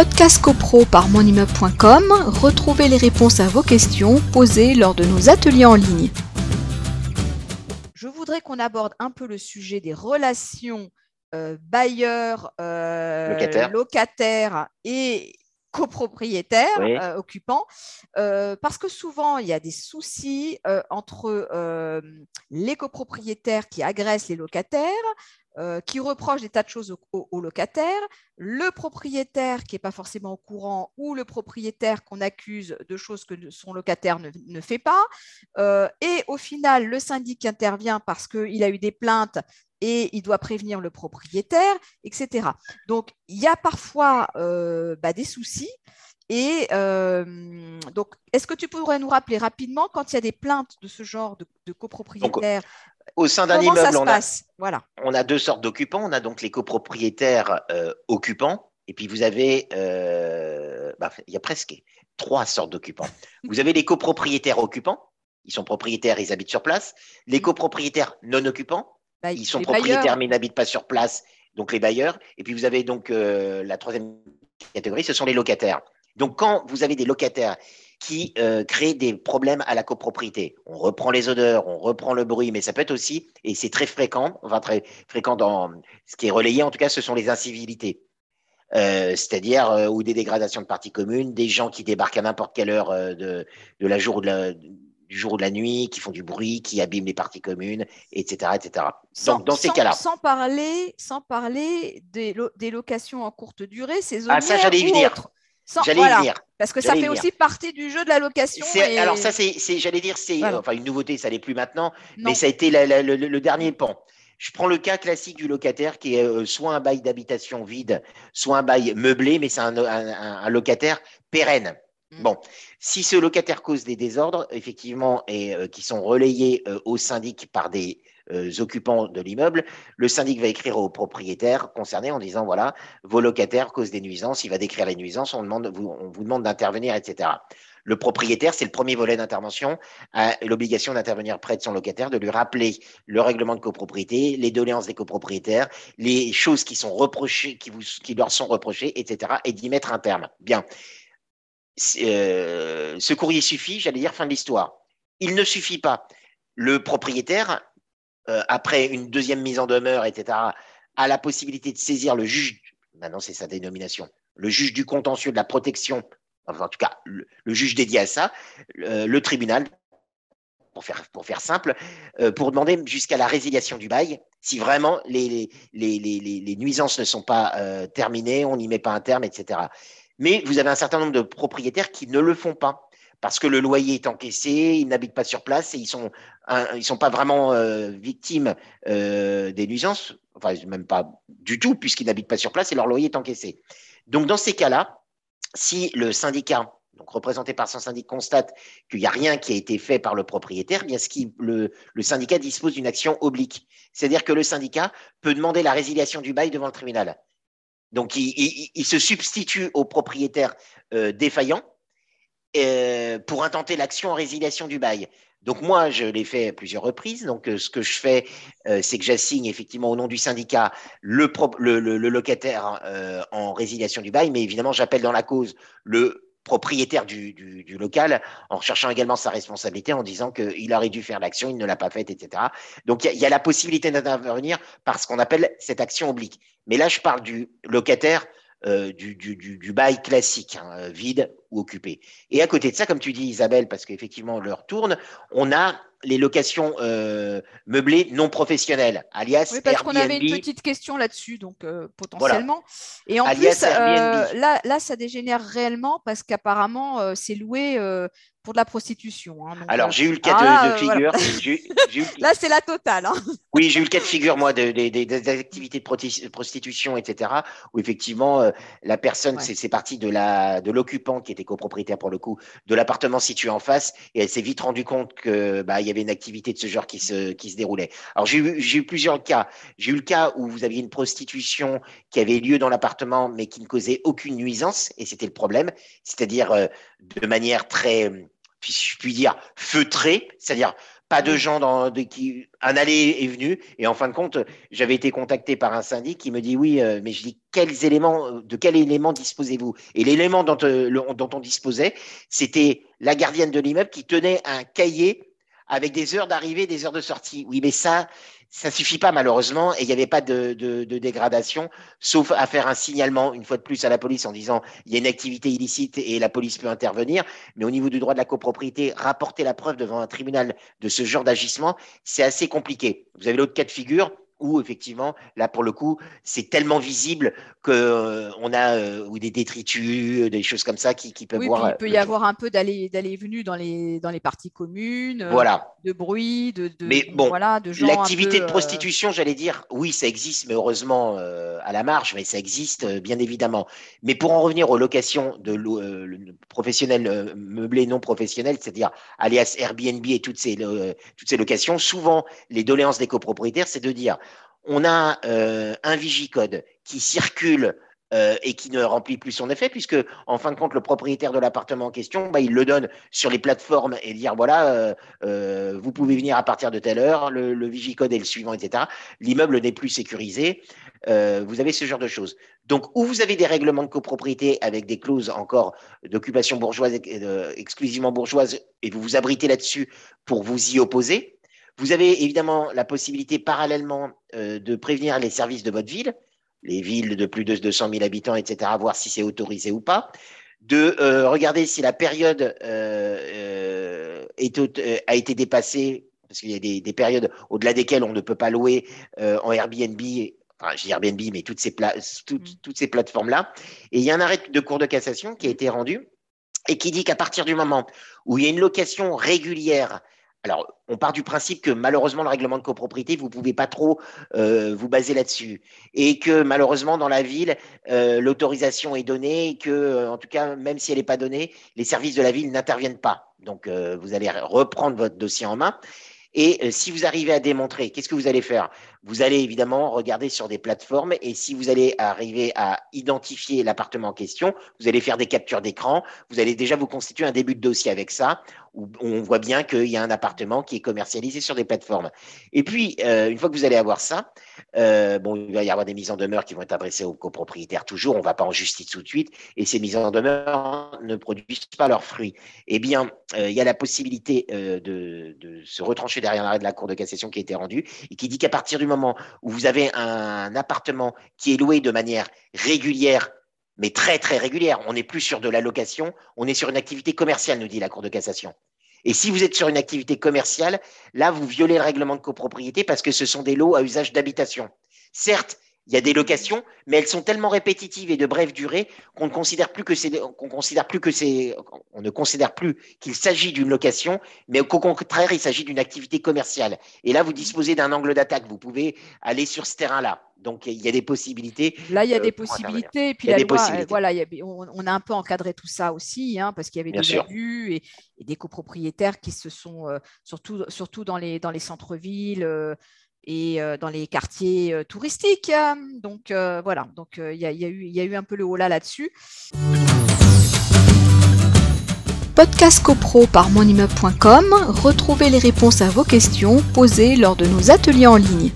podcast copro par monimmeuble.com, retrouvez les réponses à vos questions posées lors de nos ateliers en ligne. Je voudrais qu'on aborde un peu le sujet des relations euh, bailleurs, euh, locataires. et copropriétaires, euh, occupants, parce que souvent il y a des soucis entre les copropriétaires qui agressent les locataires, euh, qui reproche des tas de choses aux, locataires, le propriétaire qui n'est pas forcément au courant ou le propriétaire qu'on accuse de choses que son locataire ne, fait pas, euh, et au final le syndic intervient parce qu'il a eu des plaintes et il doit prévenir le propriétaire, etc. Donc il y a parfois euh, bah, des soucis. Et donc, est-ce que tu pourrais nous rappeler rapidement quand il y a des plaintes de ce genre de, de copropriétaires au sein d'un immeuble, on a, voilà. on a deux sortes d'occupants. On a donc les copropriétaires euh, occupants, et puis vous avez, euh, bah, il y a presque trois sortes d'occupants. vous avez les copropriétaires occupants, ils sont propriétaires, ils habitent sur place. Les mmh. copropriétaires non occupants, bah, ils sont propriétaires mais ils n'habitent pas sur place, donc les bailleurs. Et puis vous avez donc euh, la troisième catégorie, ce sont les locataires. Donc quand vous avez des locataires qui euh, crée des problèmes à la copropriété. On reprend les odeurs, on reprend le bruit, mais ça peut être aussi, et c'est très fréquent, enfin très fréquent dans ce qui est relayé, en tout cas, ce sont les incivilités. Euh, c'est-à-dire euh, ou des dégradations de parties communes, des gens qui débarquent à n'importe quelle heure de, la jour ou de du jour ou de la nuit, qui font du bruit, qui abîment les parties communes, etc. etc. Donc, dans ces cas-là. Sans parler, sans parler des, locations en courte durée, ces zones. Ah, ça, j'allais y venir. J'allais venir. Parce que ça fait aussi partie du jeu de la location. Alors ça, c'est, j'allais dire, c'est enfin une nouveauté, ça n'est plus maintenant, mais ça a été le, dernier pan. Je prends le cas classique du locataire qui est euh, soit un bail d'habitation vide, soit un bail meublé, mais c'est un, locataire pérenne. Mm. Bon, si ce locataire cause des désordres, effectivement, et euh, qui sont relayés euh, au syndic par des occupants de l'immeuble, le syndic va écrire aux propriétaires concernés en disant voilà, vos locataires causent des nuisances, il va décrire les nuisances, on, demande, vous, on demande d'intervenir, etc. Le propriétaire, c'est le premier volet d'intervention, a l'obligation d'intervenir près de son locataire, de lui rappeler le règlement de copropriété, les doléances des copropriétaires, les choses qui sont reprochées, qui, vous, qui leur sont reprochées, etc., et d'y mettre un terme. Bien. Euh, ce courrier suffit, j'allais dire fin de l'histoire. Il ne suffit pas. Le propriétaire euh, après une deuxième mise en demeure, etc., a la possibilité de saisir le juge, maintenant c'est sa dénomination, le juge du contentieux de la protection, enfin en tout cas le, juge dédié à ça, le, tribunal, pour faire, simple, euh, pour demander jusqu'à la résiliation du bail, si vraiment les nuisances ne sont pas euh, terminées, on n'y met pas un terme, etc. Mais vous avez un certain nombre de propriétaires qui ne le font pas parce que le loyer est encaissé, ils n'habitent pas sur place et ils sont sont pas vraiment euh, victimes euh, des nuisances, enfin même pas du tout puisqu'ils n'habitent pas sur place et leur loyer est encaissé. Donc dans ces cas-là, si le syndicat donc représenté par son syndic constate qu'il n'y a rien qui a été fait par le propriétaire, bien ce qui, le, syndicat dispose d'une action oblique. C'est-à-dire que le syndicat peut demander la résiliation du bail devant le tribunal. Donc il, se substitue au propriétaire euh, défaillant pour intenter l'action en résiliation du bail. Donc moi, je l'ai fait à plusieurs reprises. Donc euh, ce que je fais, euh, c'est que j'assigne effectivement au nom du syndicat le, locataire en résiliation du bail, mais évidemment, j'appelle dans la cause le propriétaire du, du, local en recherchant également sa responsabilité en disant qu'il aurait dû faire l'action, il ne l'a pas faite, etc. Donc il y, y, a la possibilité d'intervenir par ce qu'on appelle cette action oblique. Mais là, je parle du locataire euh, du, du, du, bail classique, hein, vide ou occupé. Et à côté de ça, comme tu dis Isabelle, parce qu'effectivement l'heure tourne, on a les locations euh, meublées non professionnelles, alias oui, parce qu'on avait une petite question là-dessus, donc euh, potentiellement. Et en plus, là, là, ça dégénère réellement parce qu'apparemment, c'est loué pour de la prostitution. Hein, Alors, euh, j'ai eu le cas de, ah, figure. Là, c'est la totale. Hein. Oui, j'ai eu le cas de figure, moi, des de, activités de prostitution, etc., où effectivement, euh, la personne, c'est parti de la de l'occupant qui était copropriétaire pour le coup, de l'appartement situé en face, et elle s'est vite rendue compte que bah, y avait une activité de ce genre qui se, qui se déroulait. Alors, j'ai eu, eu plusieurs cas. J'ai eu le cas où vous aviez une prostitution qui avait lieu dans l'appartement, mais qui ne causait aucune nuisance, et c'était le problème, c'est-à-dire euh, de manière très je puis dire, feutré, c'est-à-dire pas de gens dans, qui. Un aller est venu. Et en fin de compte, j'avais été contacté par un syndic qui me dit Oui, euh, mais je dis quels éléments, de quel élément disposez-vous? Et l'élément dont, euh, dont on disposait, c'était la gardienne de l'immeuble qui tenait un cahier avec des heures d'arrivée, des heures de sortie. Oui, mais ça, ça suffit pas malheureusement et il n'y avait pas de, dégradation, sauf à faire un signalement une fois de plus à la police en disant il y a une activité illicite et la police peut intervenir. Mais au niveau du droit de la copropriété, rapporter la preuve devant un tribunal de ce genre d'agissement, c'est assez compliqué. Vous avez l'autre cas de figure où effectivement, là pour le coup, c'est tellement visible qu'on euh, a euh, ou des détritus, euh, des choses comme ça qui, qui peuvent oui, voir. il peut y avoir un peu d'aller d'aller venu dans les dans les parties communes. Voilà. De bruit, de, de mais bon, voilà, de l'activité de prostitution, j'allais dire, oui, ça existe, mais heureusement à la marge, mais ça existe bien évidemment. Mais pour en revenir aux locations de professionnels meublés non professionnels, c'est-à-dire alias Airbnb et toutes ces toutes ces locations, souvent les doléances des copropriétaires, c'est de dire on a euh, un vigicode qui circule euh, et qui ne remplit plus son effet, puisque en fin de compte, le propriétaire de l'appartement en question, bah, il le donne sur les plateformes et dire voilà, euh, vous pouvez venir à partir de telle heure, le, vigicode est le suivant, etc. L'immeuble n'est plus sécurisé. vous avez ce genre de choses. Donc, où vous avez des règlements de copropriété avec des clauses encore d'occupation bourgeoise, exclusivement bourgeoise, et vous vous abritez là-dessus pour vous y opposer, vous avez évidemment la possibilité parallèlement euh, de prévenir les services de votre ville, les villes de plus de 200 000 habitants, etc., voir si c'est autorisé ou pas, de euh, regarder si la période euh, a été dépassée, parce qu'il y a des, périodes au-delà desquelles on ne peut pas louer en Airbnb enfin, je dis Airbnb, mais toutes ces, mm. toutes ces plateformes-là. Et il y a un arrêt de cour de cassation qui a été rendu et qui dit qu'à partir du moment où il y a une location régulière alors, on part du principe que malheureusement, le règlement de copropriété, vous ne pouvez pas trop euh, vous baser là-dessus. Et que malheureusement, dans la ville, euh, l'autorisation est donnée et que, euh, en tout cas, même si elle n'est pas donnée, les services de la ville n'interviennent pas. Donc, vous allez reprendre votre dossier en main. Et si vous arrivez à démontrer, qu'est-ce que vous allez faire? Vous allez évidemment regarder sur des plateformes et si vous allez arriver à identifier l'appartement en question, vous allez faire des captures d'écran, vous allez déjà vous constituer un début de dossier avec ça où on voit bien qu'il y a un appartement qui est commercialisé sur des plateformes. Et puis, euh, une fois que vous allez avoir ça, euh, bon, il va y avoir des mises en demeure qui vont être adressées aux copropriétaires toujours, on ne va pas en justice tout de suite, et ces mises en demeure ne produisent pas leurs fruits. Eh bien, euh, il y a la possibilité de, se retrancher derrière l'arrêt de la Cour de cassation qui a été rendu, et qui dit qu'à partir du moment où vous avez un appartement qui est loué de manière régulière mais très très régulière. On n'est plus sur de la location, on est sur une activité commerciale, nous dit la Cour de cassation. Et si vous êtes sur une activité commerciale, là, vous violez le règlement de copropriété parce que ce sont des lots à usage d'habitation. Certes, il y a des locations, mais elles sont tellement répétitives et de brève durée qu'on ne considère plus que c'est, qu'on considère plus que c'est, on ne considère plus qu'il s'agit d'une location, mais qu'au contraire, il s'agit d'une activité commerciale. Et là, vous disposez d'un angle d'attaque. Vous pouvez aller sur ce terrain-là. Donc, il y a des possibilités. Là, il y a euh, des possibilités. Puis la loi, voilà, on, a un peu encadré tout ça aussi, hein, parce qu'il y avait des abus et, des copropriétaires qui se sont, euh, surtout, surtout dans les, dans les centres-villes, euh, et dans les quartiers touristiques. Donc voilà, donc il y, y, a eu un peu le haut là-dessus. Podcast CoPro par monimmeuble.com, retrouvez les réponses à vos questions posées lors de nos ateliers en ligne.